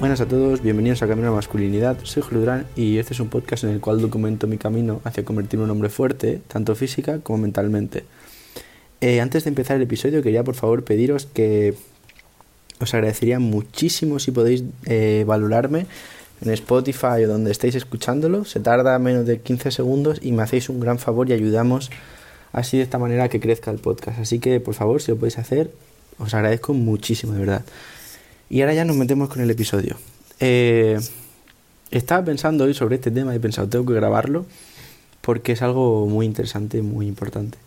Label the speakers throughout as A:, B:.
A: Buenas a todos, bienvenidos a Camino a la Masculinidad. Soy Julio Durán y este es un podcast en el cual documento mi camino hacia convertirme en un hombre fuerte, tanto física como mentalmente. Eh, antes de empezar el episodio, quería por favor pediros que os agradecería muchísimo si podéis eh, valorarme en Spotify o donde estéis escuchándolo. Se tarda menos de 15 segundos y me hacéis un gran favor y ayudamos así de esta manera que crezca el podcast. Así que por favor, si lo podéis hacer, os agradezco muchísimo, de verdad. Y ahora ya nos metemos con el episodio. Eh, estaba pensando hoy sobre este tema y he pensado, tengo que grabarlo porque es algo muy interesante y muy importante.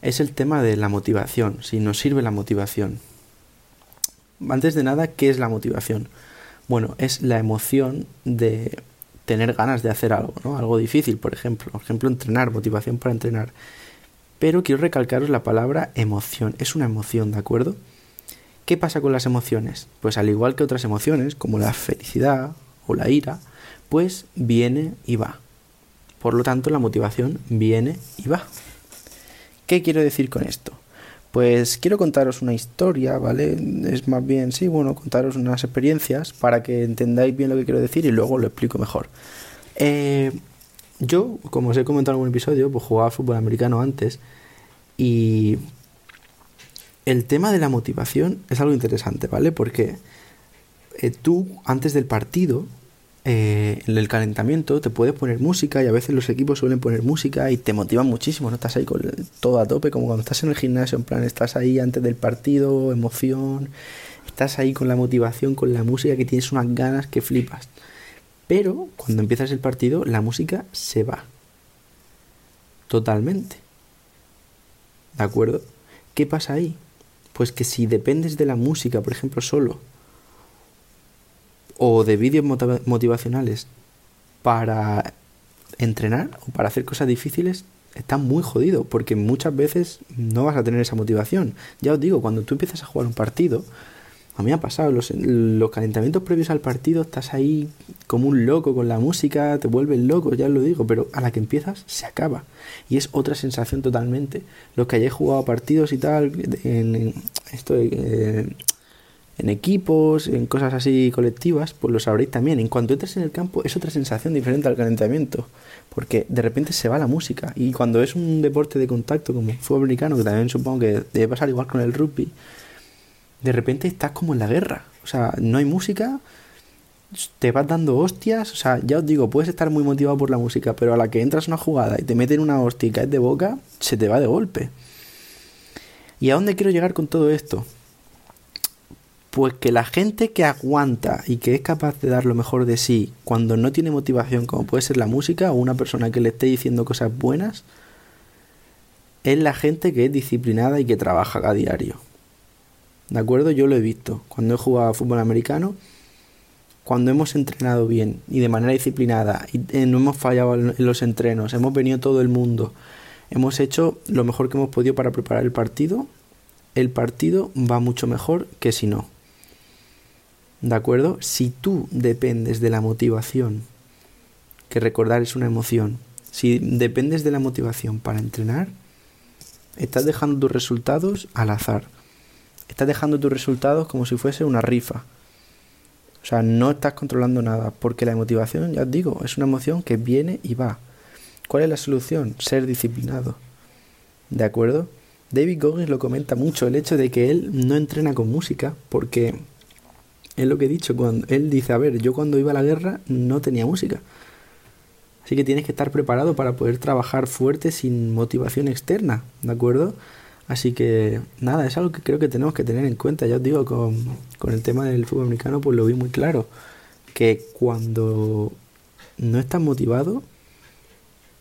A: Es el tema de la motivación, si nos sirve la motivación. Antes de nada, ¿qué es la motivación? Bueno, es la emoción de tener ganas de hacer algo, ¿no? Algo difícil, por ejemplo. Por ejemplo, entrenar, motivación para entrenar. Pero quiero recalcaros la palabra emoción. Es una emoción, ¿de acuerdo? ¿Qué pasa con las emociones? Pues al igual que otras emociones, como la felicidad o la ira, pues viene y va. Por lo tanto, la motivación viene y va. ¿Qué quiero decir con esto? Pues quiero contaros una historia, ¿vale? Es más bien, sí, bueno, contaros unas experiencias para que entendáis bien lo que quiero decir y luego lo explico mejor. Eh, yo, como os he comentado en algún episodio, pues jugaba fútbol americano antes y el tema de la motivación es algo interesante, ¿vale? Porque eh, tú, antes del partido, eh, en el calentamiento te puedes poner música y a veces los equipos suelen poner música y te motivan muchísimo, ¿no? Estás ahí con todo a tope, como cuando estás en el gimnasio, en plan, estás ahí antes del partido, emoción, estás ahí con la motivación, con la música que tienes unas ganas que flipas. Pero cuando empiezas el partido, la música se va. Totalmente. ¿De acuerdo? ¿Qué pasa ahí? Pues que si dependes de la música, por ejemplo, solo, o de vídeos motivacionales para entrenar o para hacer cosas difíciles, está muy jodido porque muchas veces no vas a tener esa motivación. Ya os digo, cuando tú empiezas a jugar un partido, a mí me ha pasado, los, los calentamientos previos al partido estás ahí como un loco con la música, te vuelves loco, ya lo digo, pero a la que empiezas se acaba. Y es otra sensación totalmente. Los que hayáis jugado partidos y tal, en, esto de, en equipos, en cosas así colectivas, pues lo sabréis también. En cuanto entras en el campo es otra sensación diferente al calentamiento, porque de repente se va la música. Y cuando es un deporte de contacto como el fútbol americano, que también supongo que debe pasar igual con el rugby, de repente estás como en la guerra. O sea, no hay música, te vas dando hostias. O sea, ya os digo, puedes estar muy motivado por la música, pero a la que entras una jugada y te meten una hostia y caes de boca, se te va de golpe. ¿Y a dónde quiero llegar con todo esto? Pues que la gente que aguanta y que es capaz de dar lo mejor de sí cuando no tiene motivación, como puede ser la música o una persona que le esté diciendo cosas buenas, es la gente que es disciplinada y que trabaja a diario. ¿De acuerdo? Yo lo he visto. Cuando he jugado a fútbol americano, cuando hemos entrenado bien y de manera disciplinada y eh, no hemos fallado en los entrenos, hemos venido todo el mundo, hemos hecho lo mejor que hemos podido para preparar el partido, el partido va mucho mejor que si no. ¿De acuerdo? Si tú dependes de la motivación, que recordar es una emoción, si dependes de la motivación para entrenar, estás dejando tus resultados al azar. Estás dejando tus resultados como si fuese una rifa. O sea, no estás controlando nada, porque la motivación, ya os digo, es una emoción que viene y va. ¿Cuál es la solución? Ser disciplinado. ¿De acuerdo? David Goggins lo comenta mucho, el hecho de que él no entrena con música, porque es lo que he dicho, cuando él dice, a ver, yo cuando iba a la guerra no tenía música. Así que tienes que estar preparado para poder trabajar fuerte sin motivación externa, ¿de acuerdo? Así que nada, es algo que creo que tenemos que tener en cuenta. Ya os digo, con, con el tema del fútbol americano, pues lo vi muy claro. Que cuando no estás motivado,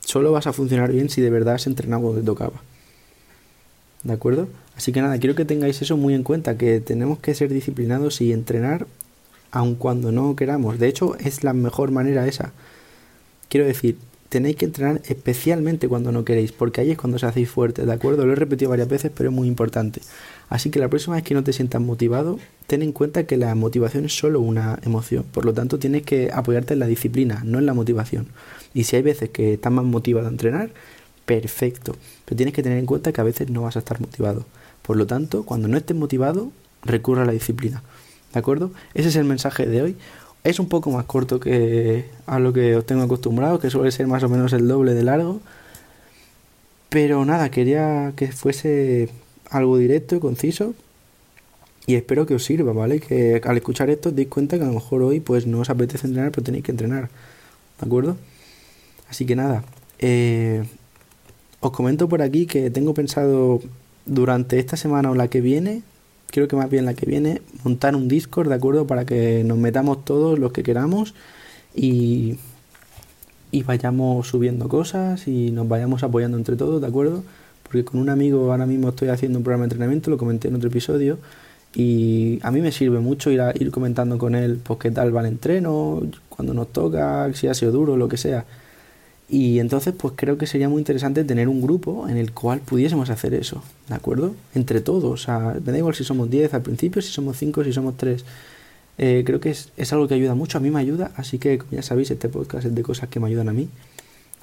A: solo vas a funcionar bien si de verdad has entrenado donde tocaba. ¿De acuerdo? Así que nada, quiero que tengáis eso muy en cuenta, que tenemos que ser disciplinados y entrenar aun cuando no queramos. De hecho, es la mejor manera esa. Quiero decir, tenéis que entrenar especialmente cuando no queréis, porque ahí es cuando os hacéis fuertes, ¿de acuerdo? Lo he repetido varias veces, pero es muy importante. Así que la próxima vez que no te sientas motivado, ten en cuenta que la motivación es solo una emoción. Por lo tanto, tienes que apoyarte en la disciplina, no en la motivación. Y si hay veces que estás más motivado a entrenar, perfecto. Pero tienes que tener en cuenta que a veces no vas a estar motivado. Por lo tanto, cuando no estés motivado, recurra a la disciplina. ¿De acuerdo? Ese es el mensaje de hoy. Es un poco más corto que a lo que os tengo acostumbrado, que suele ser más o menos el doble de largo. Pero nada, quería que fuese algo directo y conciso. Y espero que os sirva, ¿vale? Que al escuchar esto os deis cuenta que a lo mejor hoy pues no os apetece entrenar, pero tenéis que entrenar. ¿De acuerdo? Así que nada. Eh, os comento por aquí que tengo pensado durante esta semana o la que viene, creo que más bien la que viene, montar un Discord, ¿de acuerdo? Para que nos metamos todos los que queramos y, y vayamos subiendo cosas y nos vayamos apoyando entre todos, ¿de acuerdo? Porque con un amigo ahora mismo estoy haciendo un programa de entrenamiento, lo comenté en otro episodio, y a mí me sirve mucho ir, a, ir comentando con él, pues qué tal va el entreno, cuando nos toca, si ha sido duro, lo que sea. Y entonces pues creo que sería muy interesante tener un grupo en el cual pudiésemos hacer eso, ¿de acuerdo? Entre todos, o sea, me da igual si somos 10 al principio, si somos 5, si somos 3. Eh, creo que es, es, algo que ayuda mucho, a mí me ayuda, así que como ya sabéis, este podcast es de cosas que me ayudan a mí.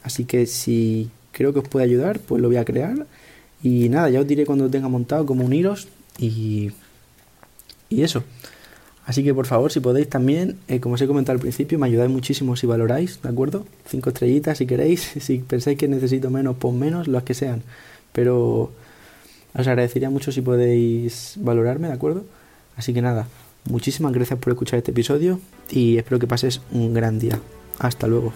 A: Así que si creo que os puede ayudar, pues lo voy a crear. Y nada, ya os diré cuando lo tenga montado cómo uniros y, y eso. Así que por favor, si podéis también, eh, como os he comentado al principio, me ayudáis muchísimo si valoráis, ¿de acuerdo? Cinco estrellitas si queréis, si pensáis que necesito menos, pon menos, los que sean. Pero os agradecería mucho si podéis valorarme, ¿de acuerdo? Así que nada, muchísimas gracias por escuchar este episodio y espero que pases un gran día. Hasta luego.